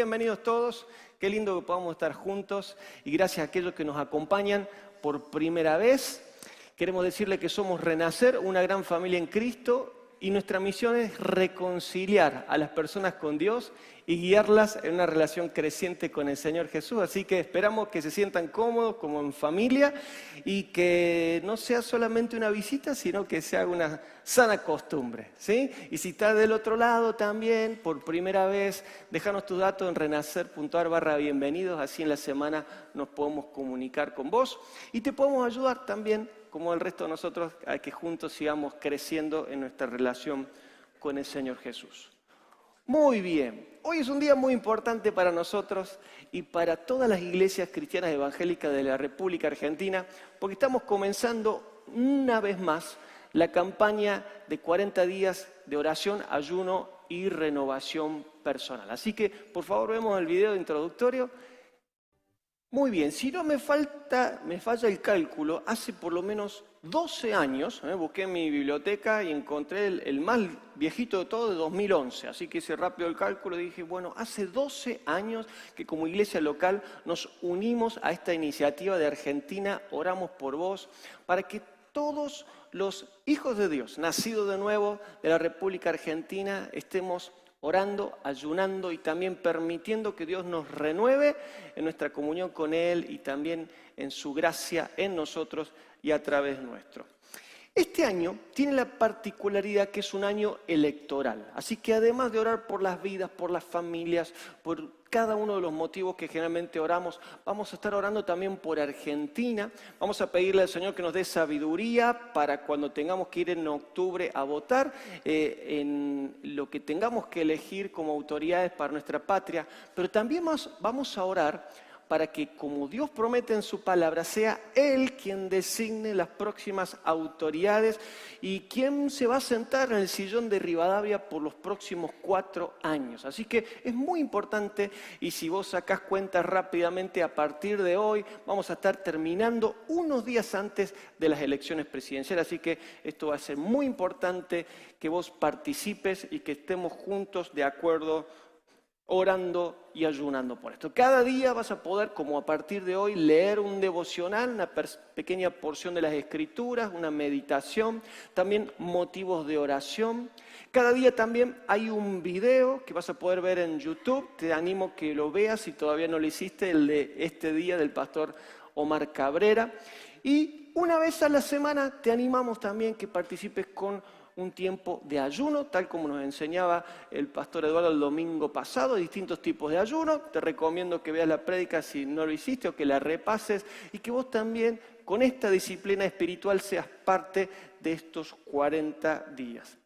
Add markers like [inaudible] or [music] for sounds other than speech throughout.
Bienvenidos todos, qué lindo que podamos estar juntos y gracias a aquellos que nos acompañan por primera vez. Queremos decirle que somos Renacer, una gran familia en Cristo y nuestra misión es reconciliar a las personas con Dios y guiarlas en una relación creciente con el Señor Jesús. Así que esperamos que se sientan cómodos como en familia y que no sea solamente una visita, sino que sea una sana costumbre. ¿sí? Y si estás del otro lado también, por primera vez, déjanos tu dato en renacer.ar barra bienvenidos, así en la semana nos podemos comunicar con vos y te podemos ayudar también como el resto de nosotros, a que juntos sigamos creciendo en nuestra relación con el Señor Jesús. Muy bien, hoy es un día muy importante para nosotros y para todas las iglesias cristianas evangélicas de la República Argentina, porque estamos comenzando una vez más la campaña de 40 días de oración, ayuno y renovación personal. Así que, por favor, vemos el video introductorio muy bien, si no me falta, me falla el cálculo, hace por lo menos 12 años, ¿eh? busqué en mi biblioteca y encontré el, más viejito de todo de 2011, así que hice rápido el cálculo y dije, bueno, hace 12 años que como iglesia local nos unimos a esta iniciativa de Argentina, oramos por vos, para que todos los hijos de Dios, nacidos de nuevo de la República Argentina, estemos orando, ayunando y también permitiendo que Dios nos renueve en nuestra comunión con Él y también en su gracia en nosotros y a través nuestro. Este año tiene la particularidad que es un año electoral, así que además de orar por las vidas, por las familias, por cada uno de los motivos que generalmente oramos, vamos a estar orando también por Argentina, vamos a pedirle al Señor que nos dé sabiduría para cuando tengamos que ir en octubre a votar, eh, en lo que tengamos que elegir como autoridades para nuestra patria, pero también vamos a orar para que, como Dios promete en su palabra, sea Él quien designe las próximas autoridades y quien se va a sentar en el sillón de Rivadavia por los próximos cuatro años. Así que es muy importante y si vos sacás cuentas rápidamente, a partir de hoy vamos a estar terminando unos días antes de las elecciones presidenciales. Así que esto va a ser muy importante que vos participes y que estemos juntos de acuerdo orando y ayunando por esto. Cada día vas a poder, como a partir de hoy, leer un devocional, una pequeña porción de las escrituras, una meditación, también motivos de oración. Cada día también hay un video que vas a poder ver en YouTube. Te animo que lo veas si todavía no lo hiciste, el de este día del pastor Omar Cabrera. Y una vez a la semana te animamos también que participes con un tiempo de ayuno, tal como nos enseñaba el pastor Eduardo el domingo pasado, distintos tipos de ayuno. Te recomiendo que veas la prédica si no lo hiciste o que la repases y que vos también con esta disciplina espiritual seas parte de estos 40 días.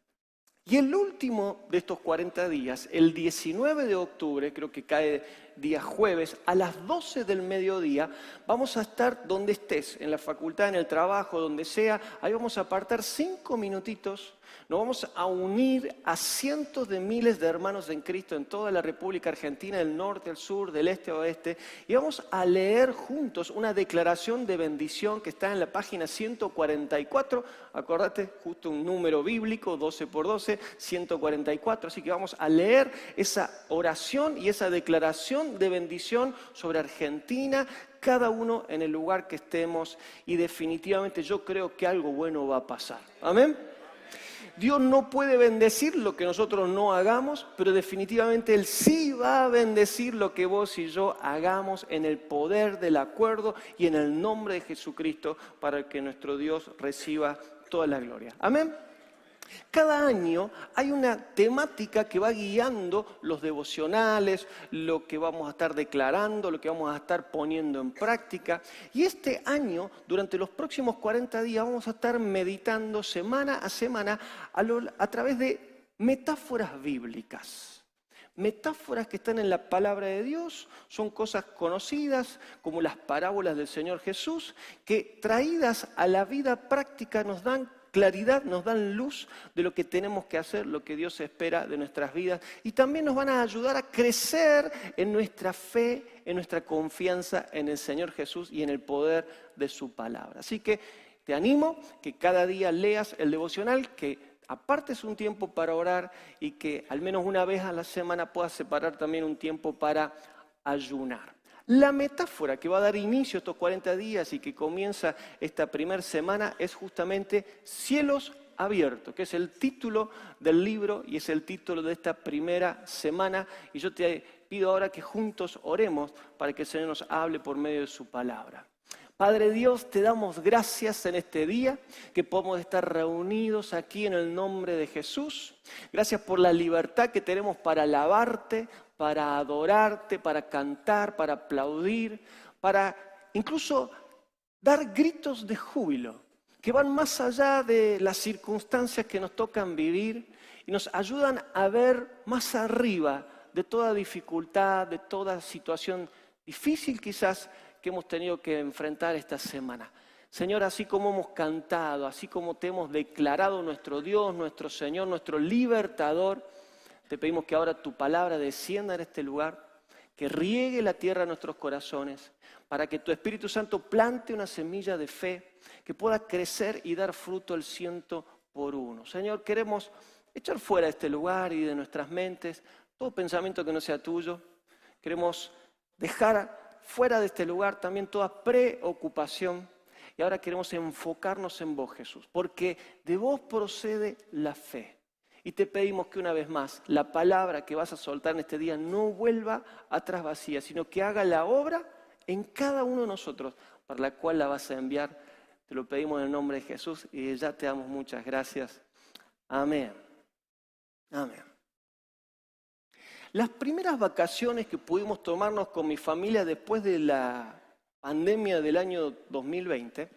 Y el último de estos 40 días, el 19 de octubre, creo que cae día jueves, a las 12 del mediodía, vamos a estar donde estés, en la facultad, en el trabajo, donde sea, ahí vamos a apartar cinco minutitos nos vamos a unir a cientos de miles de hermanos en Cristo en toda la República Argentina, del norte, del sur, del este oeste, y vamos a leer juntos una declaración de bendición que está en la página 144. Acordate, justo un número bíblico, 12 por 12, 144. Así que vamos a leer esa oración y esa declaración de bendición sobre Argentina, cada uno en el lugar que estemos, y definitivamente yo creo que algo bueno va a pasar. Amén. Dios no puede bendecir lo que nosotros no hagamos, pero definitivamente Él sí va a bendecir lo que vos y yo hagamos en el poder del acuerdo y en el nombre de Jesucristo para que nuestro Dios reciba toda la gloria. Amén. Cada año hay una temática que va guiando los devocionales, lo que vamos a estar declarando, lo que vamos a estar poniendo en práctica. Y este año, durante los próximos 40 días, vamos a estar meditando semana a semana a, través de metáforas bíblicas. Metáforas que están en la palabra de Dios, son cosas conocidas como las parábolas del Señor Jesús, que traídas a la vida práctica nos dan claridad, nos dan luz de lo que tenemos que hacer, lo que Dios espera de nuestras vidas y también nos van a ayudar a crecer en nuestra fe, en nuestra confianza en el Señor Jesús y en el poder de su palabra. Así que te animo que cada día leas el devocional, que apartes un tiempo para orar y que al menos una vez a la semana puedas separar también un tiempo para ayunar. La metáfora que va a dar inicio a estos 40 días y que comienza esta primera semana es justamente cielos abiertos, que es el título del libro y es el título de esta primera semana. Y yo te pido ahora que juntos oremos para que el Señor nos hable por medio de su palabra. Padre Dios, te damos gracias en este día que podemos estar reunidos aquí en el nombre de Jesús. Gracias por la libertad que tenemos para alabarte, para adorarte, para cantar, para aplaudir, para incluso dar gritos de júbilo que van más allá de las circunstancias que nos tocan vivir y nos ayudan a ver más arriba de toda dificultad, de toda situación difícil quizás que hemos tenido que enfrentar esta semana. Señor, así como hemos cantado, así como te hemos declarado nuestro Dios, nuestro Señor, nuestro libertador, te pedimos que ahora tu palabra descienda en este lugar, que riegue la tierra a nuestros corazones, para que tu Espíritu Santo plante una semilla de fe, que pueda crecer y dar fruto el ciento por uno. Señor, queremos echar fuera de este lugar y de nuestras mentes todo pensamiento que no sea tuyo. Queremos dejar fuera de este lugar también toda preocupación. Y ahora queremos enfocarnos en vos, Jesús, porque de vos procede la fe. Y te pedimos que una vez más la palabra que vas a soltar en este día no vuelva atrás vacía, sino que haga la obra en cada uno de nosotros para la cual la vas a enviar. Te lo pedimos en el nombre de Jesús y ya te damos muchas gracias. Amén. Amén. Las primeras vacaciones que pudimos tomarnos con mi familia después de la pandemia del año 2020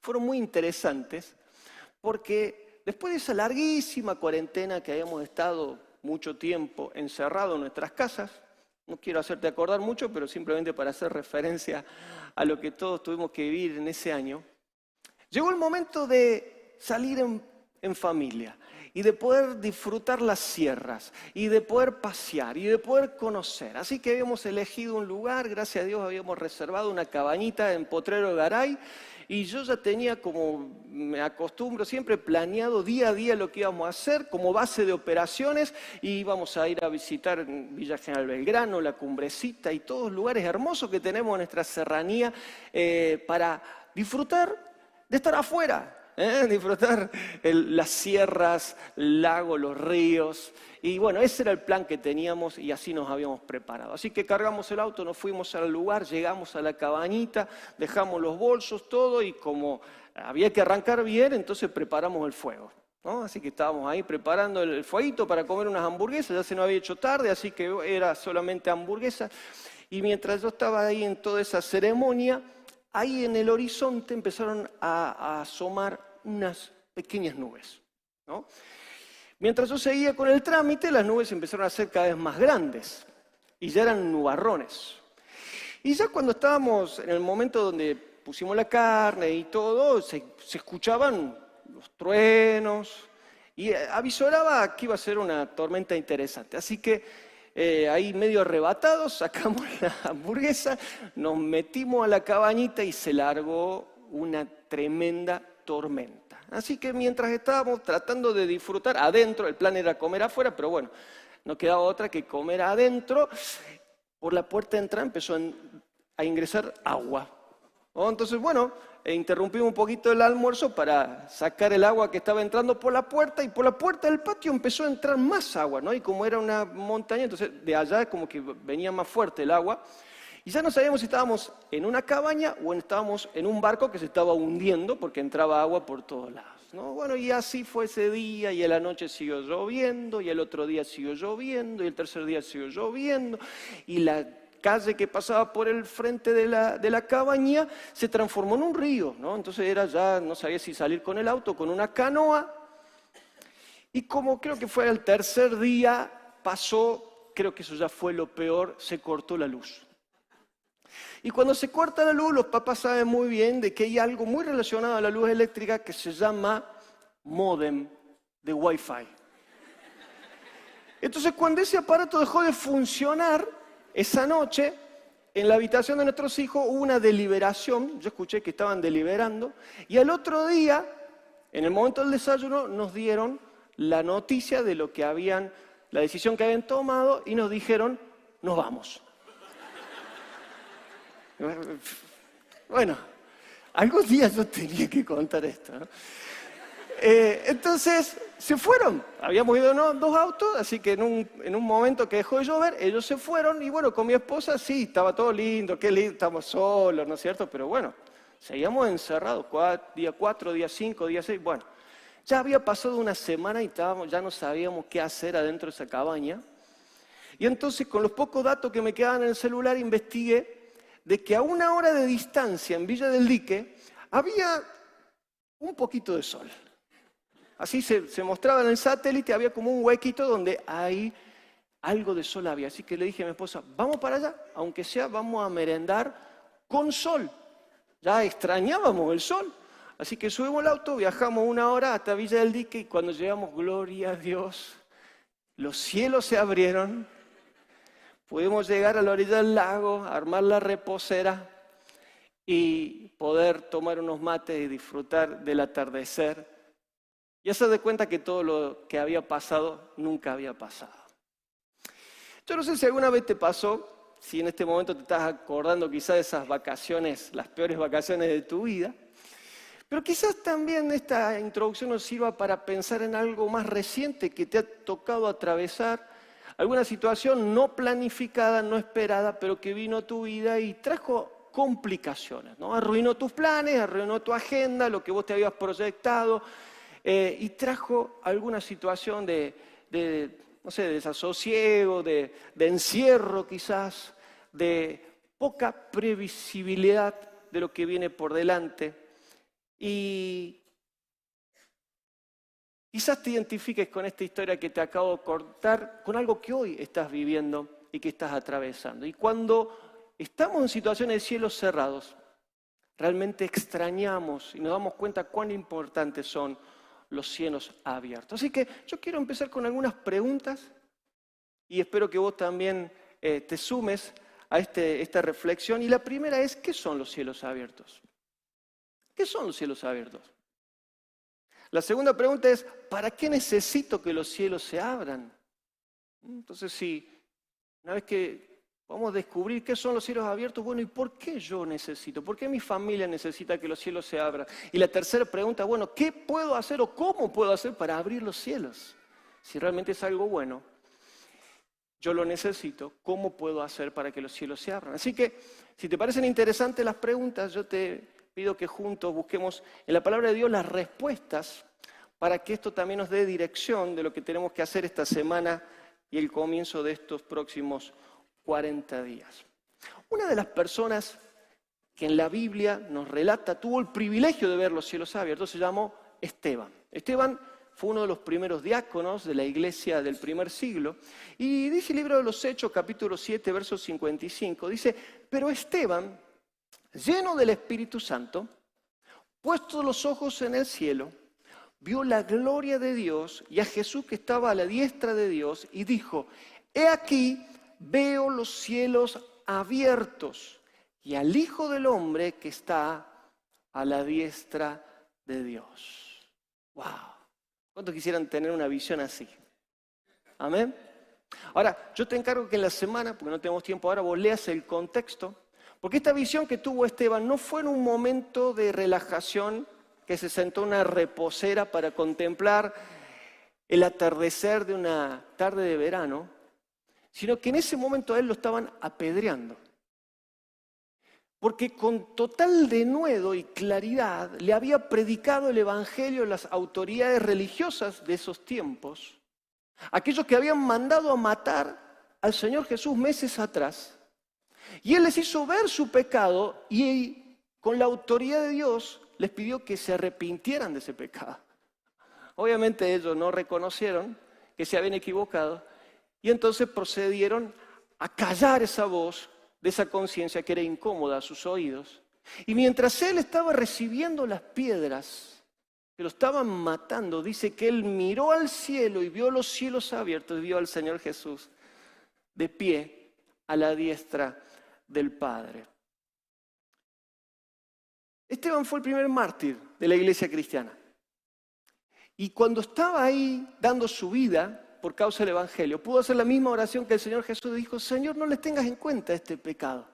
fueron muy interesantes porque después de esa larguísima cuarentena que habíamos estado mucho tiempo encerrados en nuestras casas, no quiero hacerte acordar mucho, pero simplemente para hacer referencia a lo que todos tuvimos que vivir en ese año, llegó el momento de salir en, en familia y de poder disfrutar las sierras y de poder pasear y de poder conocer. Así que habíamos elegido un lugar, gracias a Dios habíamos reservado una cabañita en Potrero Garay y yo ya tenía, como me acostumbro siempre, planeado día a día lo que íbamos a hacer como base de operaciones y íbamos a ir a visitar Villa General Belgrano, La Cumbrecita y todos los lugares hermosos que tenemos en nuestra serranía eh, para disfrutar de estar afuera, ¿eh? disfrutar las sierras, el lago, los ríos. Y bueno, ese era el plan que teníamos y así nos habíamos preparado. Así que cargamos el auto, nos fuimos al lugar, llegamos a la cabañita, dejamos los bolsos, todo y como había que arrancar bien, entonces preparamos el fuego. Así que estábamos ahí preparando el fueguito para comer unas hamburguesas, ya se nos había hecho tarde, así que era solamente hamburguesa. Y mientras yo estaba ahí en toda esa ceremonia, ahí en el horizonte empezaron a, asomar unas pequeñas nubes. Mientras yo seguía con el trámite, las nubes empezaron a ser cada vez más grandes y ya eran nubarrones. Y ya cuando estábamos en el momento donde pusimos la carne y todo, se, escuchaban los truenos y avisoraba que iba a ser una tormenta interesante. Así que eh, ahí medio arrebatados, [laughs] sacamos la hamburguesa, nos metimos a la cabañita y se largó una tremenda tormenta. Así que mientras estábamos tratando de disfrutar adentro, el plan era comer afuera, pero bueno, no quedaba otra que comer adentro. Por la puerta de entrada empezó a ingresar agua. Entonces, bueno, e interrumpimos un poquito el almuerzo para sacar el agua que estaba entrando por la puerta y por la puerta del patio empezó a entrar más agua, ¿no? Y como era una montaña, entonces de allá como que venía más fuerte el agua. Ya no sabíamos si estábamos en una cabaña o estábamos en un barco que se estaba hundiendo porque entraba agua por todos lados. ¿no? Bueno, y así fue ese día, y en la noche siguió lloviendo, y el otro día siguió lloviendo, y el tercer día siguió lloviendo, y la calle que pasaba por el frente de la, de la cabaña se transformó en un río, ¿no? Entonces era ya, no sabía si salir con el auto, con una canoa, y como creo que fue el tercer día, pasó, creo que eso ya fue lo peor, se cortó la luz. Y cuando se corta la luz, los papás saben muy bien de que hay algo muy relacionado a la luz eléctrica que se llama modem de Wi-Fi. Entonces, cuando ese aparato dejó de funcionar, esa noche, en la habitación de nuestros hijos hubo una deliberación, yo escuché que estaban deliberando, y al otro día en el momento del desayuno nos dieron la noticia de lo que habían, la decisión que habían tomado y nos dijeron, nos vamos. Bueno, algún día yo tenía que contar esto. Eh, entonces se fueron, habíamos ido en dos autos, así que en un, momento que dejó de llover, ellos se fueron y bueno, con mi esposa sí, estaba todo lindo, qué lindo, estamos solos, ¿no es cierto? Pero bueno, seguíamos encerrados, día cuatro, día cinco, día seis, bueno, ya había pasado una semana y estábamos, ya no sabíamos qué hacer adentro de esa cabaña. Y entonces con los pocos datos que me quedaban en el celular investigué de que a una hora de distancia en Villa del Dique había un poquito de sol. Así se, mostraba en el satélite, había como un huequito donde hay algo de sol había. Así que le dije a mi esposa, vamos para allá, aunque sea, vamos a merendar con sol. Ya extrañábamos el sol. Así que subimos el auto, viajamos una hora hasta Villa del Dique y cuando llegamos, gloria a Dios, los cielos se abrieron, pudimos llegar a la orilla del lago, armar la reposera y poder tomar unos mates y disfrutar del atardecer ya se da cuenta que todo lo que había pasado nunca había pasado. Yo no sé si alguna vez te pasó, si en este momento te estás acordando quizás de esas vacaciones, las peores vacaciones de tu vida, pero quizás también esta introducción nos sirva para pensar en algo más reciente que te ha tocado atravesar, alguna situación no planificada, no esperada, pero que vino a tu vida y trajo complicaciones, ¿no? Arruinó tus planes, arruinó tu agenda, lo que vos te habías proyectado, eh, y trajo alguna situación de, no sé, de desasosiego, de, encierro quizás, de poca previsibilidad de lo que viene por delante. Y quizás te identifiques con esta historia que te acabo de cortar, con algo que hoy estás viviendo y que estás atravesando. Y cuando estamos en situaciones de cielos cerrados, realmente extrañamos y nos damos cuenta cuán importantes son los cielos abiertos. Así que yo quiero empezar con algunas preguntas y espero que vos también eh, te sumes a este, esta reflexión. Y la primera es, ¿qué son los cielos abiertos? ¿Qué son los cielos abiertos? La segunda pregunta es, ¿para qué necesito que los cielos se abran? Entonces, si una vez que Vamos a descubrir qué son los cielos abiertos. Bueno, ¿y por qué yo necesito? ¿Por qué mi familia necesita que los cielos se abran? Y la tercera pregunta, bueno, ¿qué puedo hacer o cómo puedo hacer para abrir los cielos? Si realmente es algo bueno, yo lo necesito, ¿cómo puedo hacer para que los cielos se abran? Así que, si te parecen interesantes las preguntas, yo te pido que juntos busquemos en la palabra de Dios las respuestas para que esto también nos dé dirección de lo que tenemos que hacer esta semana y el comienzo de estos próximos 40 días. Una de las personas que en la Biblia nos relata, tuvo el privilegio de ver los cielos abiertos, se llamó Esteban. Esteban fue uno de los primeros diáconos de la iglesia del primer siglo. Y dice el libro de los Hechos, capítulo 7, verso 55, dice, pero Esteban, lleno del Espíritu Santo, puesto los ojos en el cielo, vio la gloria de Dios y a Jesús que estaba a la diestra de Dios y dijo, he aquí veo los cielos abiertos y al Hijo del Hombre que está a la diestra de Dios. ¡Wow! ¿Cuántos quisieran tener una visión así? Amén. Ahora, yo te encargo que en la semana, porque no tenemos tiempo ahora, vos leas el contexto, porque esta visión que tuvo Esteban no fue en un momento de relajación que se sentó en una reposera para contemplar el atardecer de una tarde de verano, sino que en ese momento a él lo estaban apedreando. Porque con total denuedo y claridad le había predicado el Evangelio a las autoridades religiosas de esos tiempos, aquellos que habían mandado a matar al Señor Jesús meses atrás. Y Él les hizo ver su pecado y con la autoridad de Dios les pidió que se arrepintieran de ese pecado. Obviamente ellos no reconocieron que se habían equivocado y entonces procedieron a callar esa voz de esa conciencia que era incómoda a sus oídos. Y mientras él estaba recibiendo las piedras que lo estaban matando, dice que él miró al cielo y vio los cielos abiertos y vio al Señor Jesús de pie a la diestra del Padre. Esteban fue el primer mártir de la iglesia cristiana. Y cuando estaba ahí dando su vida por causa del Evangelio, pudo hacer la misma oración que el Señor Jesús dijo, Señor, no les tengas en cuenta este pecado.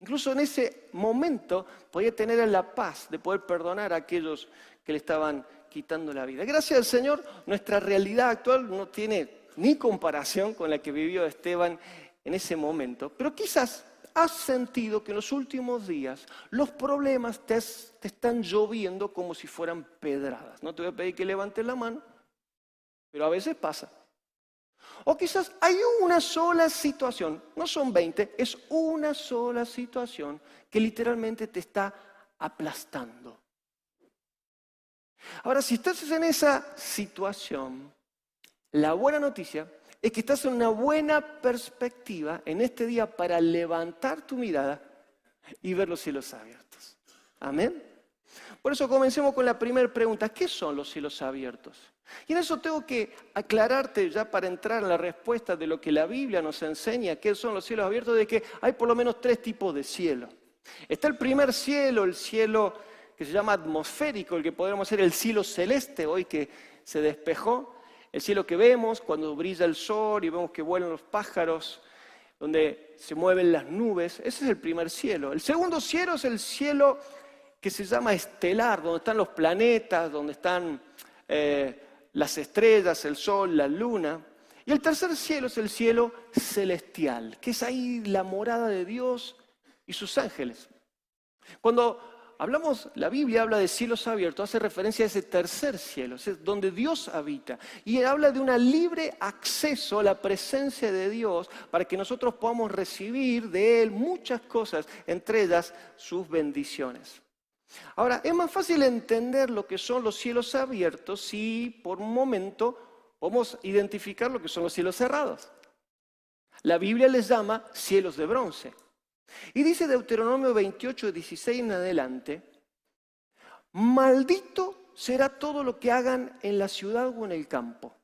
Incluso en ese momento podía tener la paz de poder perdonar a aquellos que le estaban quitando la vida. Gracias al Señor, nuestra realidad actual no tiene ni comparación con la que vivió Esteban en ese momento, pero quizás has sentido que en los últimos días los problemas te, están lloviendo como si fueran pedradas. No te voy a pedir que levantes la mano, pero a veces pasa. O quizás hay una sola situación, no son 20, es una sola situación que literalmente te está aplastando. Ahora, si estás en esa situación, la buena noticia es que estás en una buena perspectiva en este día para levantar tu mirada y ver los cielos abiertos. Amén. Por eso comencemos con la primera pregunta. ¿Qué son los cielos abiertos? Y en eso tengo que aclararte ya para entrar en la respuesta de lo que la Biblia nos enseña, qué son los cielos abiertos, de que hay por lo menos tres tipos de cielo. Está el primer cielo, el cielo que se llama atmosférico, el que podríamos ser el cielo celeste hoy que se despejó, el cielo que vemos cuando brilla el sol y vemos que vuelan los pájaros, donde se mueven las nubes, ese es el primer cielo. El segundo cielo es el cielo que se llama estelar, donde están los planetas, donde están eh, las estrellas, el sol, la luna. Y el tercer cielo es el cielo celestial, que es ahí la morada de Dios y sus ángeles. Cuando hablamos, la Biblia habla de cielos abiertos, hace referencia a ese tercer cielo, es donde Dios habita. Y habla de un libre acceso a la presencia de Dios para que nosotros podamos recibir de Él muchas cosas, entre ellas sus bendiciones. Ahora, es más fácil entender lo que son los cielos abiertos si por un momento podemos identificar lo que son los cielos cerrados. La Biblia les llama cielos de bronce. Y dice Deuteronomio 28, 16 en adelante, maldito será todo lo que hagan en la ciudad o en el campo.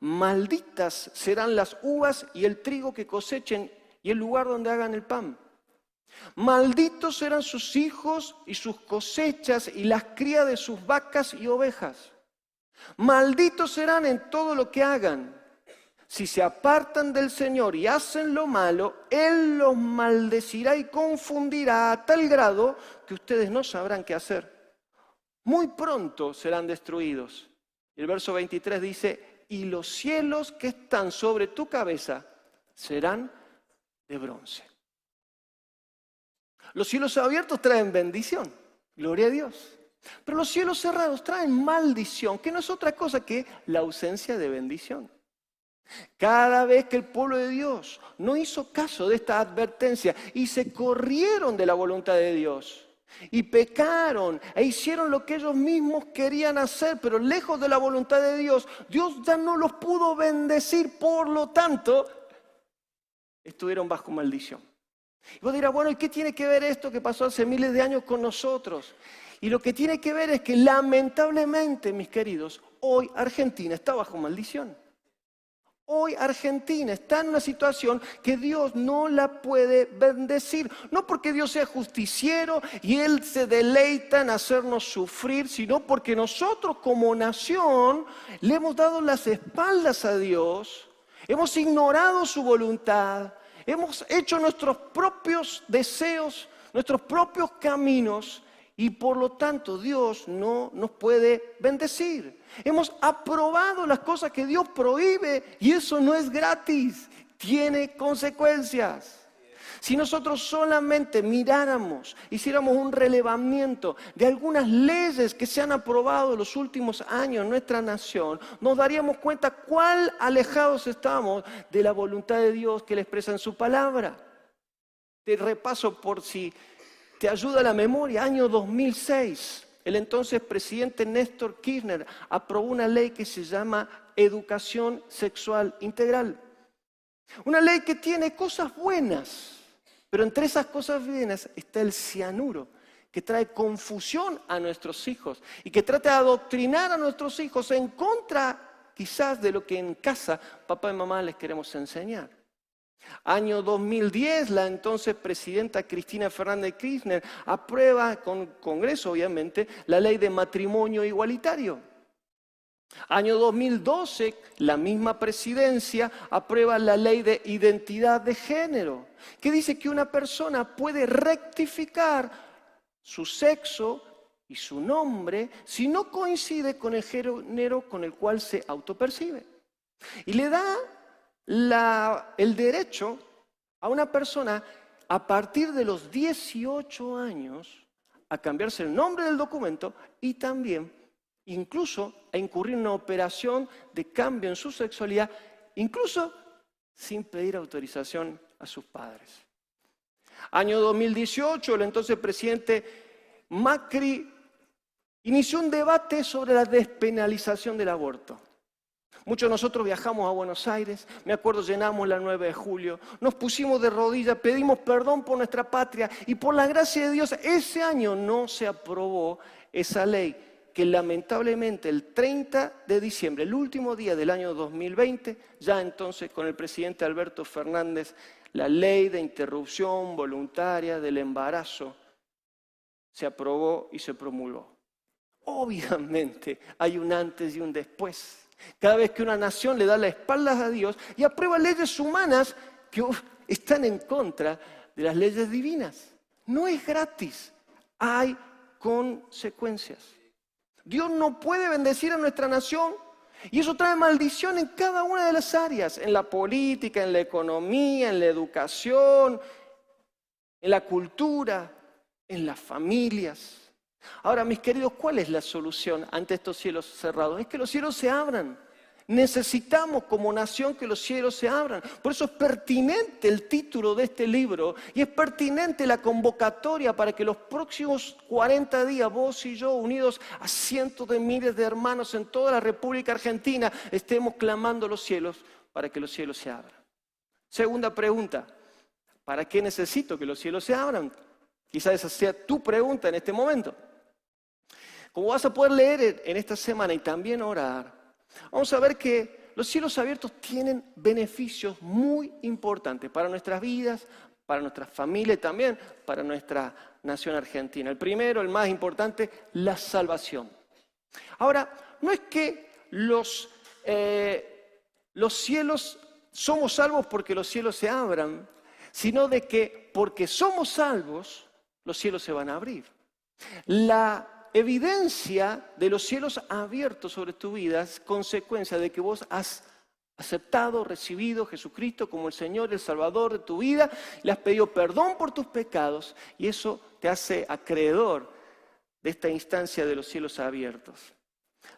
Malditas serán las uvas y el trigo que cosechen y el lugar donde hagan el pan. Malditos serán sus hijos y sus cosechas y las crías de sus vacas y ovejas. Malditos serán en todo lo que hagan si se apartan del Señor y hacen lo malo, Él los maldecirá y confundirá a tal grado que ustedes no sabrán qué hacer. Muy pronto serán destruidos. El verso 23 dice, y los cielos que están sobre tu cabeza serán de bronce. Los cielos abiertos traen bendición, gloria a Dios. Pero los cielos cerrados traen maldición, que no es otra cosa que la ausencia de bendición. Cada vez que el pueblo de Dios no hizo caso de esta advertencia y se corrieron de la voluntad de Dios y pecaron e hicieron lo que ellos mismos querían hacer, pero lejos de la voluntad de Dios, Dios ya no los pudo bendecir, por lo tanto, estuvieron bajo maldición. Y vos dirás, bueno, ¿y qué tiene que ver esto que pasó hace miles de años con nosotros? Y lo que tiene que ver es que lamentablemente, mis queridos, hoy Argentina está bajo maldición. Hoy Argentina está en una situación que Dios no la puede bendecir. No porque Dios sea justiciero y Él se deleita en hacernos sufrir, sino porque nosotros como nación le hemos dado las espaldas a Dios, hemos ignorado su voluntad, hemos hecho nuestros propios deseos, nuestros propios caminos y por lo tanto Dios no nos puede bendecir. Hemos aprobado las cosas que Dios prohíbe y eso no es gratis, tiene consecuencias. Si nosotros solamente miráramos, hiciéramos un relevamiento de algunas leyes que se han aprobado en los últimos años en nuestra nación, nos daríamos cuenta cuál alejados estamos de la voluntad de Dios que le expresa en su palabra. Te repaso por si te ayuda la memoria, año 2006, el entonces presidente Néstor Kirchner aprobó una ley que se llama Educación Sexual Integral. Una ley que tiene cosas buenas, pero entre esas cosas buenas está el cianuro, que trae confusión a nuestros hijos y que trata de adoctrinar a nuestros hijos en contra quizás de lo que en casa papá y mamá les queremos enseñar. Año 2010, la entonces presidenta Cristina Fernández Kirchner aprueba con Congreso, obviamente, la ley de matrimonio igualitario. Año 2012, la misma presidencia aprueba la ley de identidad de género, que dice que una persona puede rectificar su sexo y su nombre si no coincide con el género con el cual se autopercibe. Y le da el derecho a una persona a partir de los 18 años a cambiarse el nombre del documento y también incluso a incurrir en una operación de cambio en su sexualidad, incluso sin pedir autorización a sus padres. Año 2018, el entonces presidente Macri inició un debate sobre la despenalización del aborto. Muchos de nosotros viajamos a Buenos Aires, me acuerdo llenamos la 9 de julio, nos pusimos de rodillas, pedimos perdón por nuestra patria y por la gracia de Dios ese año no se aprobó esa ley que lamentablemente el 30 de diciembre, el último día del año 2020, ya entonces con el presidente Alberto Fernández, la ley de interrupción voluntaria del embarazo se aprobó y se promulgó. Obviamente hay un antes y un después. Cada vez que una nación le da la espalda a Dios y aprueba leyes humanas que están en contra de las leyes divinas. No es gratis, hay consecuencias. Dios no puede bendecir a nuestra nación y eso trae maldición en cada una de las áreas, en la política, en la economía, en la educación, en la cultura, en las familias. Ahora, mis queridos, ¿cuál es la solución ante estos cielos cerrados? Es que los cielos se abran. Necesitamos como nación que los cielos se abran. Por eso es pertinente el título de este libro y es pertinente la convocatoria para que los próximos 40 días vos y yo, unidos a cientos de miles de hermanos en toda la República Argentina, estemos clamando los cielos para que los cielos se abran. Segunda pregunta, ¿para qué necesito que los cielos se abran? Quizás esa sea tu pregunta en este momento. Como vas a poder leer en esta semana y también orar, vamos a ver que los cielos abiertos tienen beneficios muy importantes para nuestras vidas, para nuestras familias y también para nuestra nación argentina. El primero, el más importante, la salvación. Ahora, no es que los, eh, los cielos somos salvos porque los cielos se abran, sino de que porque somos salvos, los cielos se van a abrir. La evidencia de los cielos abiertos sobre tu vida es consecuencia de que vos has aceptado, recibido a Jesucristo como el Señor, el Salvador de tu vida, le has pedido perdón por tus pecados y eso te hace acreedor de esta instancia de los cielos abiertos.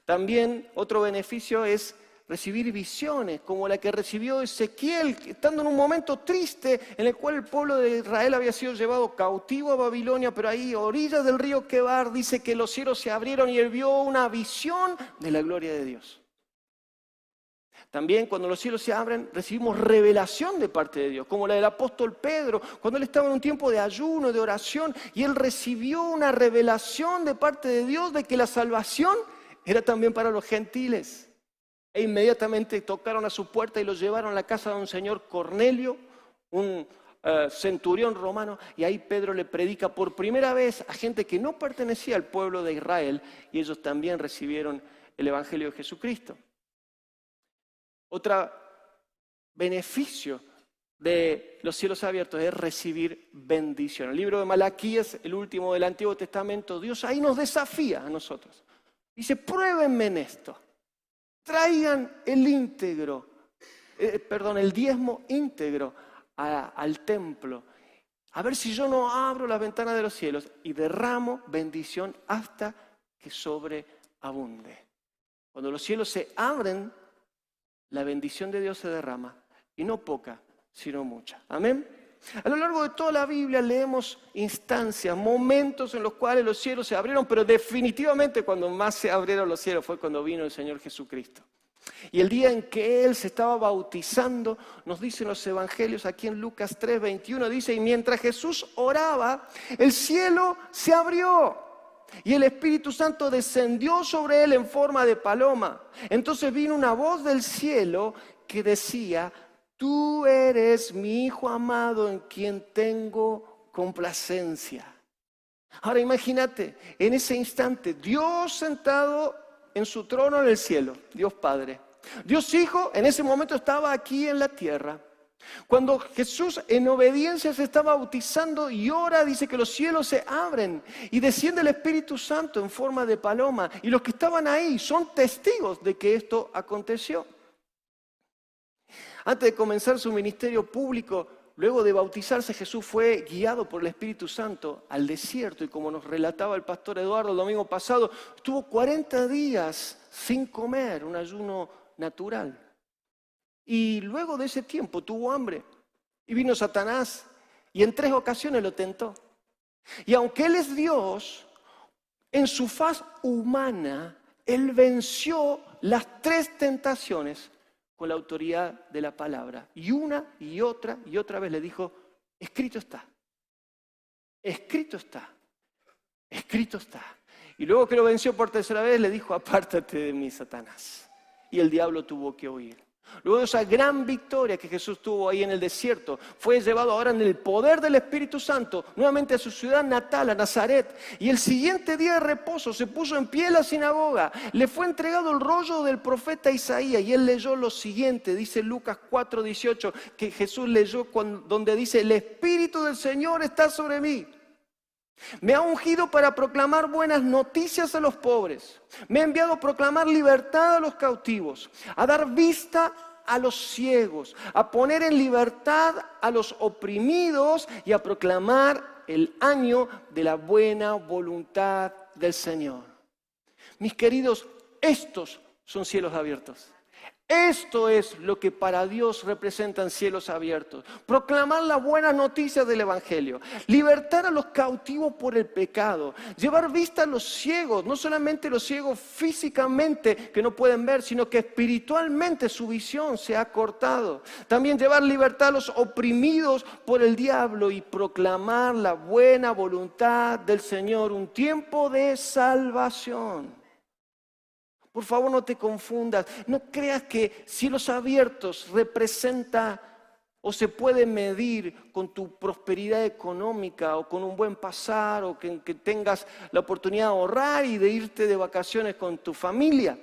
También otro beneficio es recibir visiones como la que recibió Ezequiel, estando en un momento triste en el cual el pueblo de Israel había sido llevado cautivo a Babilonia, pero ahí, orillas del río Quebar, dice que los cielos se abrieron y él vio una visión de la gloria de Dios. También cuando los cielos se abren recibimos revelación de parte de Dios, como la del apóstol Pedro, cuando él estaba en un tiempo de ayuno, de oración, y él recibió una revelación de parte de Dios de que la salvación era también para los gentiles. E inmediatamente tocaron a su puerta y lo llevaron a la casa de un señor Cornelio, un eh, centurión romano, y ahí Pedro le predica por primera vez a gente que no pertenecía al pueblo de Israel, y ellos también recibieron el Evangelio de Jesucristo. Otro beneficio de los cielos abiertos es recibir bendición. El libro de Malaquías, el último del Antiguo Testamento, Dios ahí nos desafía a nosotros. Dice, pruébenme en esto traigan el íntegro, eh, perdón, el diezmo íntegro al templo. A ver si yo no abro las ventanas de los cielos y derramo bendición hasta que sobreabunde. Cuando los cielos se abren, la bendición de Dios se derrama. Y no poca, sino mucha. Amén. A lo largo de toda la Biblia leemos instancias, momentos en los cuales los cielos se abrieron, pero definitivamente cuando más se abrieron los cielos fue cuando vino el Señor Jesucristo. Y el día en que Él se estaba bautizando, nos dicen los evangelios aquí en Lucas 3, 21, dice, y mientras Jesús oraba, el cielo se abrió. Y el Espíritu Santo descendió sobre él en forma de paloma. Entonces vino una voz del cielo que decía, tú eres mi Hijo amado en quien tengo complacencia. Ahora imagínate, en ese instante, Dios sentado en su trono en el cielo, Dios Padre. Dios Hijo en ese momento estaba aquí en la tierra. Cuando Jesús en obediencia se está bautizando y ora, dice que los cielos se abren y desciende el Espíritu Santo en forma de paloma. Y los que estaban ahí son testigos de que esto aconteció. Antes de comenzar su ministerio público, luego de bautizarse, Jesús fue guiado por el Espíritu Santo al desierto y como nos relataba el pastor Eduardo el domingo pasado, estuvo 40 días sin comer, un ayuno natural. Y luego de ese tiempo tuvo hambre y vino Satanás y en tres ocasiones lo tentó. Y aunque Él es Dios, en su faz humana, Él venció las tres tentaciones con la autoridad de la palabra. Y una y otra y otra vez le dijo, escrito está, escrito está, escrito está. Y luego que lo venció por tercera vez, le dijo, apártate de mí, Satanás. Y el diablo tuvo que oír. Luego de esa gran victoria que Jesús tuvo ahí en el desierto, fue llevado ahora en el poder del Espíritu Santo nuevamente a su ciudad natal, a Nazaret. Y el siguiente día de reposo se puso en pie la sinagoga. Le fue entregado el rollo del profeta Isaías y él leyó lo siguiente, dice Lucas 4:18, que Jesús leyó donde dice, el Espíritu del Señor está sobre mí me ha ungido para proclamar buenas noticias a los pobres. Me ha enviado a proclamar libertad a los cautivos, a dar vista a los ciegos, a poner en libertad a los oprimidos y a proclamar el año de la buena voluntad del Señor. Mis queridos, estos son cielos abiertos. Esto es lo que para Dios representan cielos abiertos. Proclamar la buena noticia del Evangelio. Libertar a los cautivos por el pecado. Llevar vista a los ciegos. No solamente los ciegos físicamente que no pueden ver, sino que espiritualmente su visión se ha cortado. También llevar libertad a los oprimidos por el diablo y proclamar la buena voluntad del Señor. Un tiempo de salvación. Por favor, no te confundas. No creas que cielos abiertos representa o se puede medir con tu prosperidad económica o con un buen pasar o que, que tengas la oportunidad de ahorrar y de irte de vacaciones con tu familia.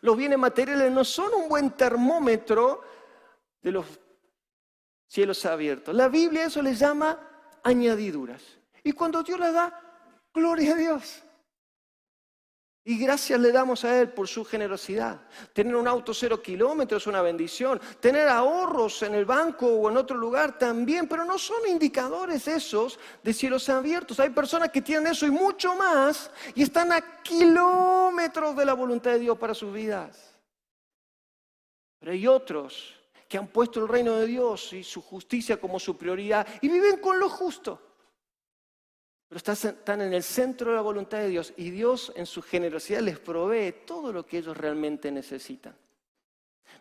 Los bienes materiales no son un buen termómetro de los cielos abiertos. La Biblia eso le llama añadiduras. Y cuando Dios le da, gloria a Dios. Y gracias le damos a Él por su generosidad. Tener un auto cero kilómetros es una bendición. Tener ahorros en el banco o en otro lugar también, pero no son indicadores esos de cielos abiertos. Hay personas que tienen eso y mucho más y están a kilómetros de la voluntad de Dios para sus vidas. Pero hay otros que han puesto el reino de Dios y su justicia como su prioridad y viven con lo justo pero están en el centro de la voluntad de Dios y Dios en su generosidad les provee todo lo que ellos realmente necesitan.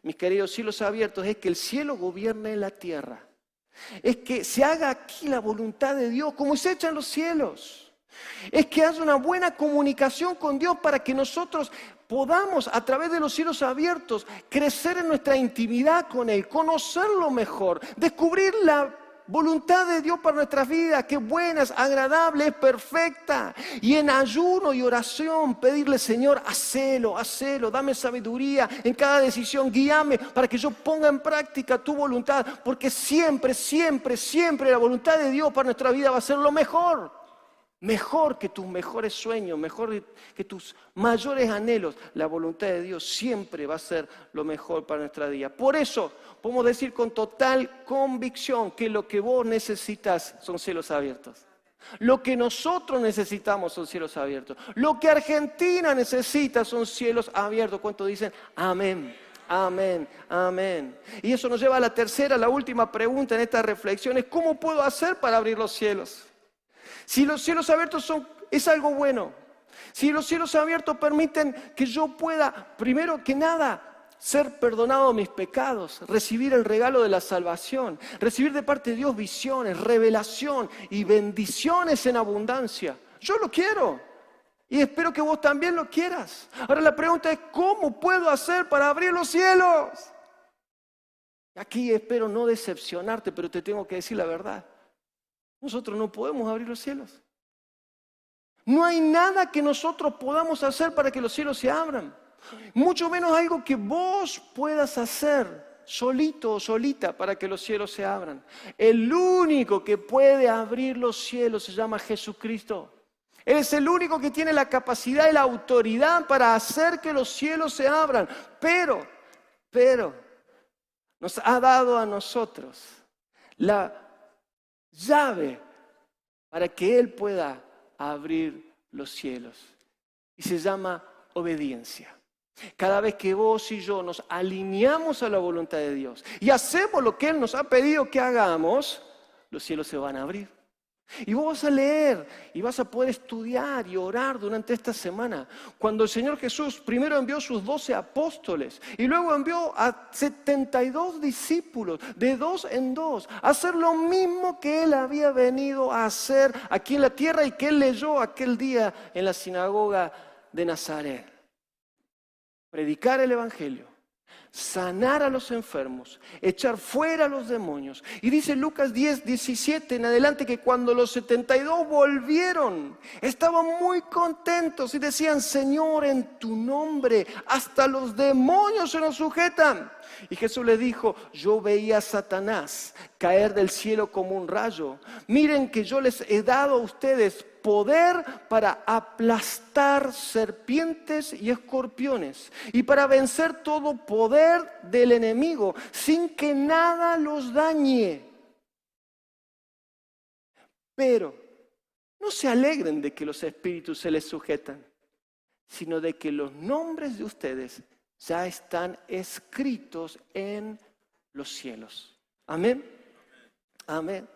Mis queridos cielos abiertos, es que el cielo gobierne la tierra. Es que se haga aquí la voluntad de Dios como se echa en los cielos. Es que haya una buena comunicación con Dios para que nosotros podamos a través de los cielos abiertos crecer en nuestra intimidad con Él, conocerlo mejor, descubrir la voluntad de Dios para nuestras vidas, que buena, es agradable, es perfecta. Y en ayuno y oración pedirle, Señor, hacelo, hacelo, dame sabiduría en cada decisión, guíame para que yo ponga en práctica tu voluntad, porque siempre, siempre, siempre la voluntad de Dios para nuestra vida va a ser lo mejor. Mejor que tus mejores sueños, mejor que tus mayores anhelos. La voluntad de Dios siempre va a ser lo mejor para nuestra vida. Por eso podemos decir con total convicción que lo que vos necesitas son cielos abiertos. Lo que nosotros necesitamos son cielos abiertos. Lo que Argentina necesita son cielos abiertos. ¿Cuánto dicen? Amén. Amén, amén. Y eso nos lleva a la tercera, la última pregunta en esta reflexión, es ¿cómo puedo hacer para abrir los cielos? Si los cielos abiertos son, es algo bueno. Si los cielos abiertos permiten que yo pueda, primero que nada, ser perdonado mis pecados, recibir el regalo de la salvación, recibir de parte de Dios visiones, revelación y bendiciones en abundancia. Yo lo quiero y espero que vos también lo quieras. Ahora la pregunta es, ¿cómo puedo hacer para abrir los cielos? Aquí espero no decepcionarte, pero te tengo que decir la verdad. Nosotros no podemos abrir los cielos. No hay nada que nosotros podamos hacer para que los cielos se abran. Mucho menos algo que vos puedas hacer solito o solita para que los cielos se abran. El único que puede abrir los cielos se llama Jesucristo. Él es el único que tiene la capacidad y la autoridad para hacer que los cielos se abran. Pero, pero, nos ha dado a nosotros la llave para que Él pueda abrir los cielos. Y se llama obediencia. Cada vez que vos y yo nos alineamos a la voluntad de Dios y hacemos lo que Él nos ha pedido que hagamos, los cielos se van a abrir. Y vos vas a leer y vas a poder estudiar y orar durante esta semana. Cuando el Señor Jesús primero envió sus doce apóstoles y luego envió a 72 discípulos de dos en dos a hacer lo mismo que Él había venido a hacer aquí en la tierra y que Él leyó aquel día en la sinagoga de Nazaret predicar el Evangelio, sanar a los enfermos, echar fuera a los demonios. Y dice Lucas 10, 17 en adelante que cuando los 72 volvieron, estaban muy contentos y decían, Señor, en tu nombre, hasta los demonios se nos sujetan. Y Jesús le dijo, yo veía a Satanás caer del cielo como un rayo. Miren que yo les he dado a ustedes poder para aplastar serpientes y escorpiones y para vencer todo poder del enemigo sin que nada los dañe. Pero no se alegren de que los espíritus se les sujetan, sino de que los nombres de ustedes ya están escritos en los cielos. Amén. Amén.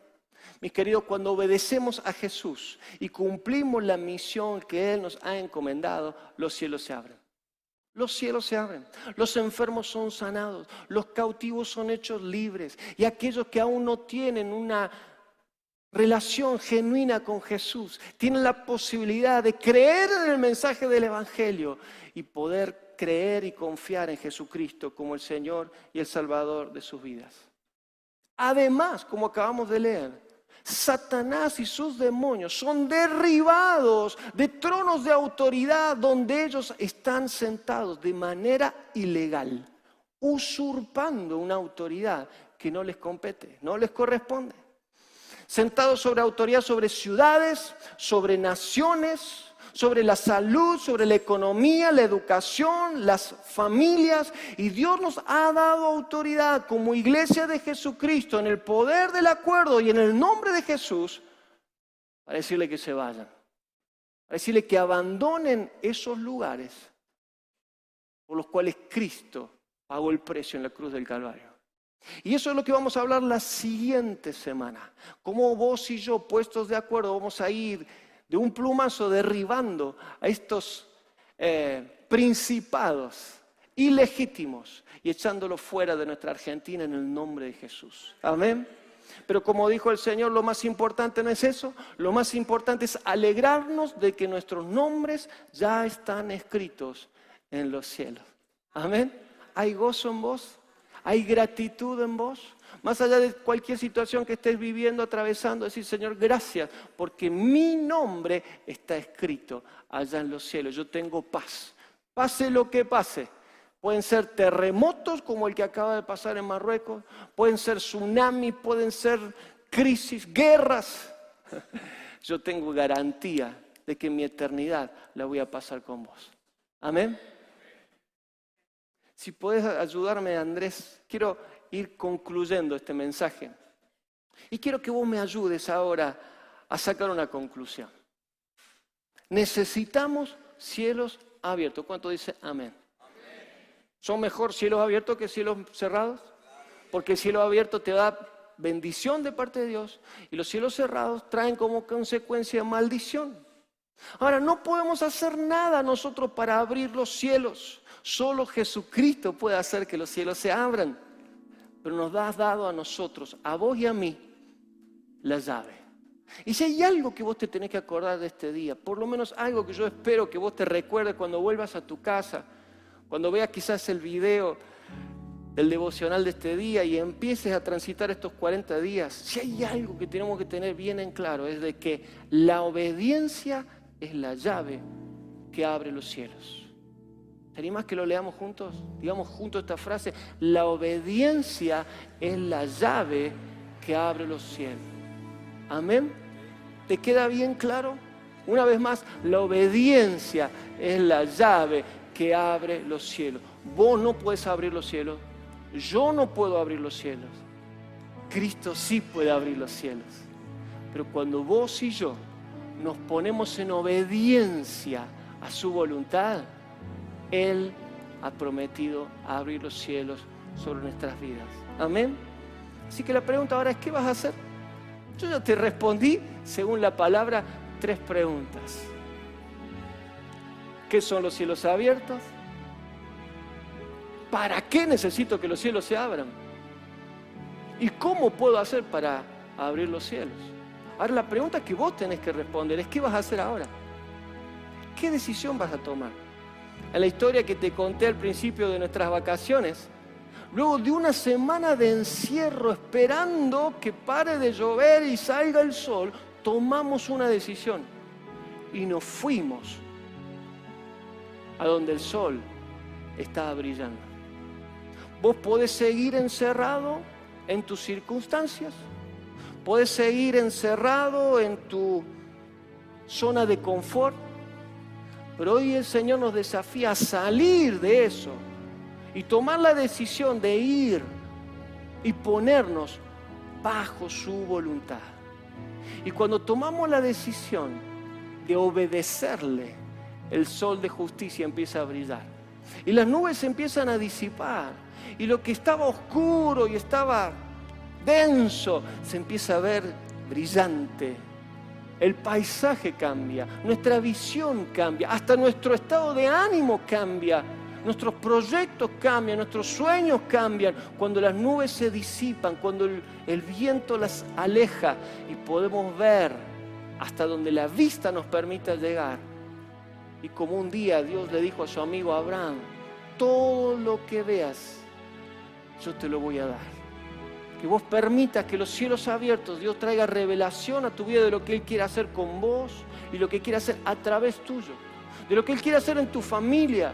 Mis queridos, cuando obedecemos a Jesús y cumplimos la misión que Él nos ha encomendado, los cielos se abren. Los cielos se abren, los enfermos son sanados, los cautivos son hechos libres y aquellos que aún no tienen una relación genuina con Jesús tienen la posibilidad de creer en el mensaje del Evangelio y poder creer y confiar en Jesucristo como el Señor y el Salvador de sus vidas. Además, como acabamos de leer, Satanás y sus demonios son derribados de tronos de autoridad donde ellos están sentados de manera ilegal, usurpando una autoridad que no les compete, no les corresponde. Sentados sobre autoridad sobre ciudades, sobre naciones, sobre la salud, sobre la economía, la educación, las familias. Y Dios nos ha dado autoridad como iglesia de Jesucristo en el poder del acuerdo y en el nombre de Jesús para decirle que se vayan, para decirle que abandonen esos lugares por los cuales Cristo pagó el precio en la cruz del Calvario. Y eso es lo que vamos a hablar la siguiente semana. Cómo vos y yo, puestos de acuerdo, vamos a ir de un plumazo derribando a estos eh, principados ilegítimos y echándolos fuera de nuestra Argentina en el nombre de Jesús. Amén. Pero como dijo el Señor, lo más importante no es eso, lo más importante es alegrarnos de que nuestros nombres ya están escritos en los cielos. Amén. ¿Hay gozo en vos? ¿Hay gratitud en vos? Más allá de cualquier situación que estés viviendo, atravesando, decir, Señor, gracias, porque mi nombre está escrito allá en los cielos. Yo tengo paz. Pase lo que pase. Pueden ser terremotos como el que acaba de pasar en Marruecos, pueden ser tsunamis, pueden ser crisis, guerras. [laughs] Yo tengo garantía de que mi eternidad la voy a pasar con vos. Amén. Si puedes ayudarme, Andrés, quiero ir concluyendo este mensaje. Y quiero que vos me ayudes ahora a sacar una conclusión. Necesitamos cielos abiertos. ¿Cuánto dice amén? ¿Son mejor cielos abiertos que cielos cerrados? Porque el cielo abierto te da bendición de parte de Dios y los cielos cerrados traen como consecuencia maldición. Ahora, no podemos hacer nada nosotros para abrir los cielos. Solo Jesucristo puede hacer que los cielos se abran pero nos has dado a nosotros, a vos y a mí, la llave. Y si hay algo que vos te tenés que acordar de este día, por lo menos algo que yo espero que vos te recuerdes cuando vuelvas a tu casa, cuando veas quizás el video del devocional de este día y empieces a transitar estos 40 días, si hay algo que tenemos que tener bien en claro, es de que la obediencia es la llave que abre los cielos. ¿Sería más que lo leamos juntos? Digamos juntos esta frase. La obediencia es la llave que abre los cielos. Amén. ¿Te queda bien claro? Una vez más, la obediencia es la llave que abre los cielos. Vos no puedes abrir los cielos. Yo no puedo abrir los cielos. Cristo sí puede abrir los cielos. Pero cuando vos y yo nos ponemos en obediencia a su voluntad, él ha prometido abrir los cielos sobre nuestras vidas. Amén. Así que la pregunta ahora es, ¿qué vas a hacer? Yo ya te respondí, según la palabra, tres preguntas. ¿Qué son los cielos abiertos? ¿Para qué necesito que los cielos se abran? ¿Y cómo puedo hacer para abrir los cielos? Ahora la pregunta que vos tenés que responder es, ¿qué vas a hacer ahora? ¿Qué decisión vas a tomar? En la historia que te conté al principio de nuestras vacaciones. Luego de una semana de encierro esperando que pare de llover y salga el sol, tomamos una decisión y nos fuimos a donde el sol estaba brillando. Vos podés seguir encerrado en tus circunstancias, podés seguir encerrado en tu zona de confort, pero hoy el Señor nos desafía a salir de eso y tomar la decisión de ir y ponernos bajo su voluntad. Y cuando tomamos la decisión de obedecerle, el sol de justicia empieza a brillar. Y las nubes se empiezan a disipar. Y lo que estaba oscuro y estaba denso se empieza a ver brillante el paisaje cambia, nuestra visión cambia, hasta nuestro estado de ánimo cambia, nuestros proyectos cambian, nuestros sueños cambian, cuando las nubes se disipan, cuando el, viento las aleja y podemos ver hasta donde la vista nos permita llegar. Y como un día Dios le dijo a su amigo Abraham, todo lo que veas, yo te lo voy a dar que vos permitas que los cielos abiertos, Dios traiga revelación a tu vida de lo que Él quiere hacer con vos y lo que quiere hacer a través tuyo, de lo que Él quiere hacer en tu familia.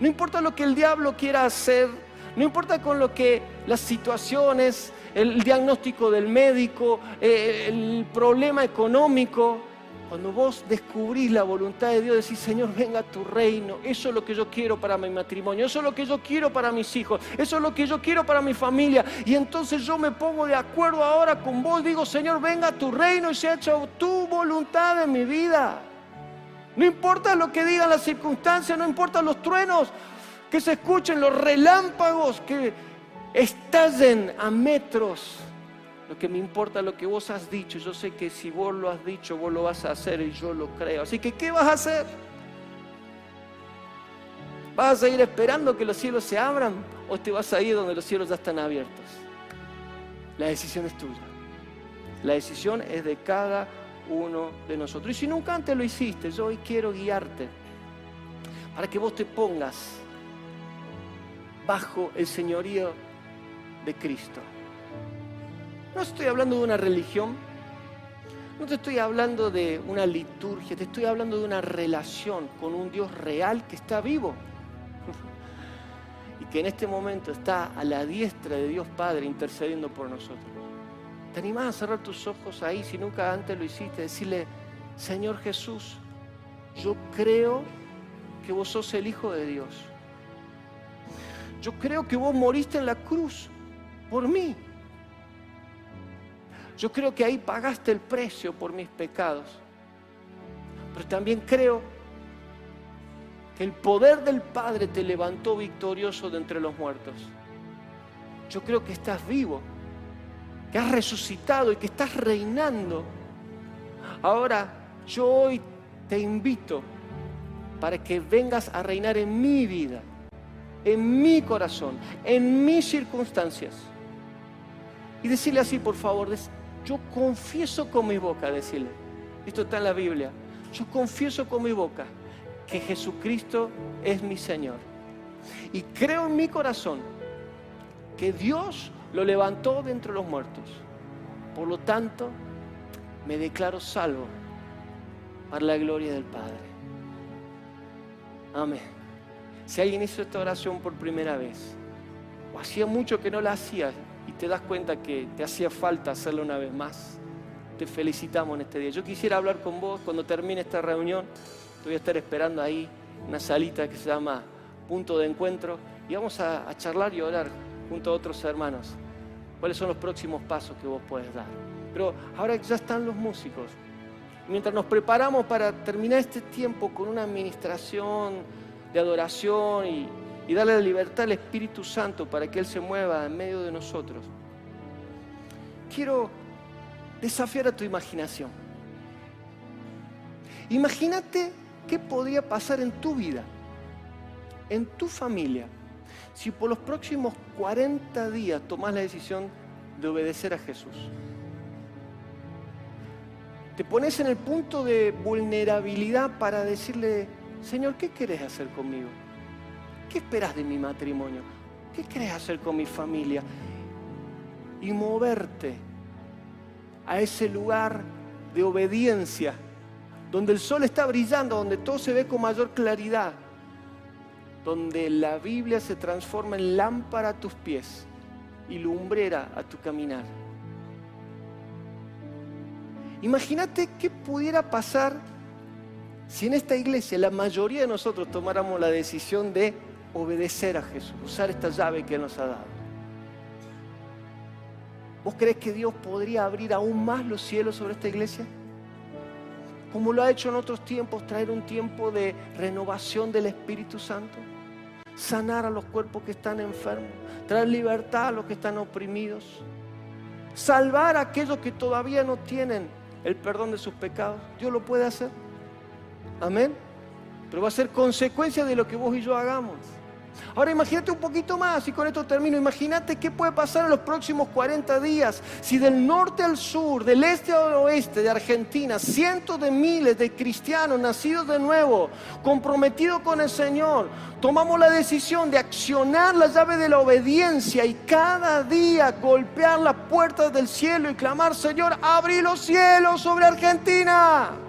No importa lo que el diablo quiera hacer, no importa con lo que las situaciones, el diagnóstico del médico, eh, el problema económico, cuando vos descubrís la voluntad de Dios, decís, Señor, venga a tu reino. Eso es lo que yo quiero para mi matrimonio. Eso es lo que yo quiero para mis hijos. Eso es lo que yo quiero para mi familia. Y entonces yo me pongo de acuerdo ahora con vos. Digo, Señor, venga a tu reino y se ha hecho tu voluntad en mi vida. No importa lo que digan las circunstancias, no importa los truenos, que se escuchen los relámpagos, que estallen a metros lo que me importa es lo que vos has dicho. Yo sé que si vos lo has dicho, vos lo vas a hacer y yo lo creo. Así que, ¿qué vas a hacer? ¿Vas a seguir esperando que los cielos se abran o te vas a ir donde los cielos ya están abiertos? La decisión es tuya. La decisión es de cada uno de nosotros. Y si nunca antes lo hiciste, yo hoy quiero guiarte para que vos te pongas bajo el señorío de Cristo. No estoy hablando de una religión, no te estoy hablando de una liturgia, te estoy hablando de una relación con un Dios real que está vivo [laughs] y que en este momento está a la diestra de Dios Padre intercediendo por nosotros. ¿Te animás a cerrar tus ojos ahí si nunca antes lo hiciste? Decirle, Señor Jesús, yo creo que vos sos el Hijo de Dios. Yo creo que vos moriste en la cruz por mí. Yo creo que ahí pagaste el precio por mis pecados. Pero también creo que el poder del Padre te levantó victorioso de entre los muertos. Yo creo que estás vivo, que has resucitado y que estás reinando. Ahora yo hoy te invito para que vengas a reinar en mi vida, en mi corazón, en mis circunstancias. Y decirle así, por favor, yo confieso con mi boca, decirle, esto está en la Biblia, yo confieso con mi boca que Jesucristo es mi Señor. Y creo en mi corazón que Dios lo levantó de entre los muertos. Por lo tanto, me declaro salvo. para la gloria del Padre. Amén. Si alguien hizo esta oración por primera vez, o hacía mucho que no la hacía y te das cuenta que te hacía falta hacerlo una vez más, te felicitamos en este día. Yo quisiera hablar con vos cuando termine esta reunión. Te voy a estar esperando ahí, una salita que se llama Punto de Encuentro, y vamos a, a charlar y orar junto a otros hermanos. ¿Cuáles son los próximos pasos que vos puedes dar? Pero ahora ya están los músicos. Mientras nos preparamos para terminar este tiempo con una administración de adoración y, y darle la libertad al Espíritu Santo para que Él se mueva en medio de nosotros, quiero desafiar a tu imaginación. Imagínate qué podría pasar en tu vida, en tu familia, si por los próximos 40 días tomas la decisión de obedecer a Jesús. Te pones en el punto de vulnerabilidad para decirle, Señor, ¿qué querés hacer conmigo? ¿Qué esperas de mi matrimonio? ¿Qué querés hacer con mi familia? Y moverte a ese lugar de obediencia, donde el sol está brillando, donde todo se ve con mayor claridad, donde la Biblia se transforma en lámpara a tus pies y lumbrera a tu caminar. Imagínate qué pudiera pasar si en esta iglesia la mayoría de nosotros tomáramos la decisión de obedecer a Jesús, usar esta llave que Él nos ha dado. ¿Vos crees que Dios podría abrir aún más los cielos sobre esta iglesia? Como lo ha hecho en otros tiempos, traer un tiempo de renovación del Espíritu Santo, sanar a los cuerpos que están enfermos, traer libertad a los que están oprimidos, salvar a aquellos que todavía no tienen el perdón de sus pecados. Dios lo puede hacer. Amén. Pero va a ser consecuencia de lo que vos y yo hagamos. Ahora imagínate un poquito más y con esto termino. Imagínate qué puede pasar en los próximos 40 días si del norte al sur, del este al oeste de Argentina, cientos de miles de cristianos nacidos de nuevo, comprometidos con el Señor, tomamos la decisión de accionar la llave de la obediencia y cada día golpear las puertas del cielo y clamar, Señor, abrí los cielos sobre Argentina.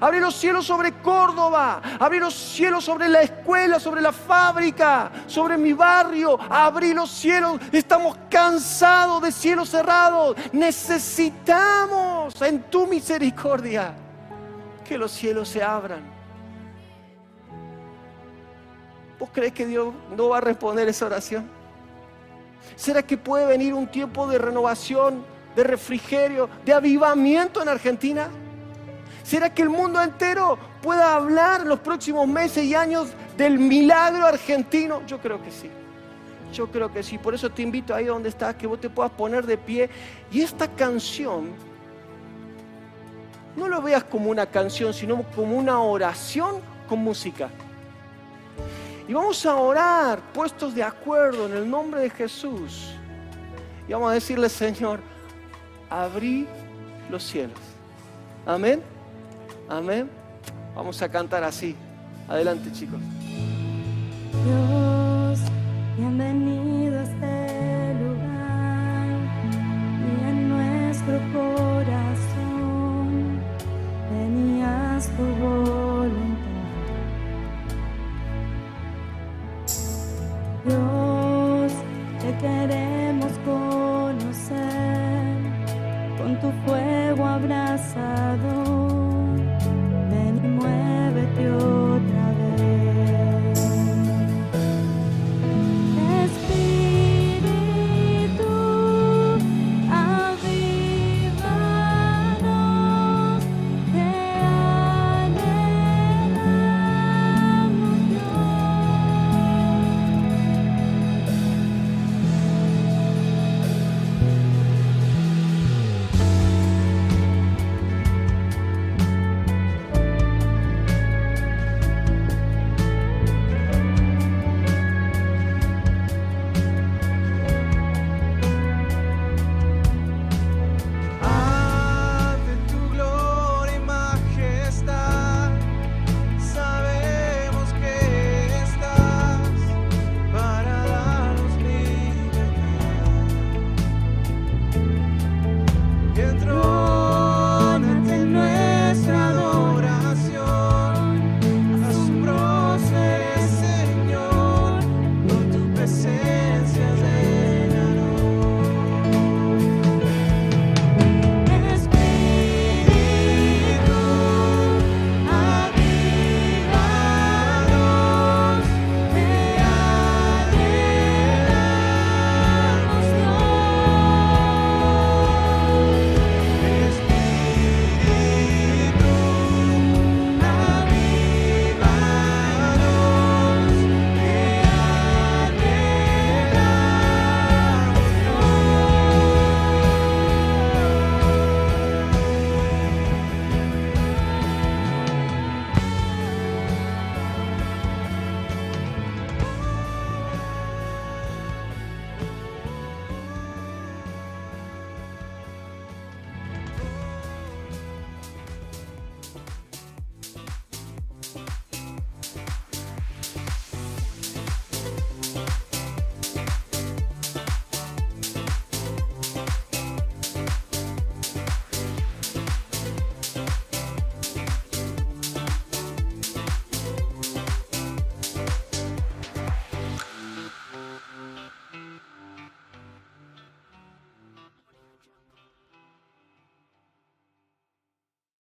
Abrir los cielos sobre Córdoba. Abrir los cielos sobre la escuela, sobre la fábrica, sobre mi barrio. Abrir los cielos. Estamos cansados de cielos cerrados. Necesitamos en tu misericordia que los cielos se abran. ¿Vos crees que Dios no va a responder esa oración? ¿Será que puede venir un tiempo de renovación, de refrigerio, de avivamiento en Argentina? ¿Será que el mundo entero pueda hablar los próximos meses y años del milagro argentino? Yo creo que sí. Yo creo que sí. Por eso te invito ahí donde estás, que vos te puedas poner de pie. Y esta canción, no lo veas como una canción, sino como una oración con música. Y vamos a orar puestos de acuerdo en el nombre de Jesús. Y vamos a decirle, Señor, abrí los cielos. Amén. Amén. Vamos a cantar así. Adelante, chicos.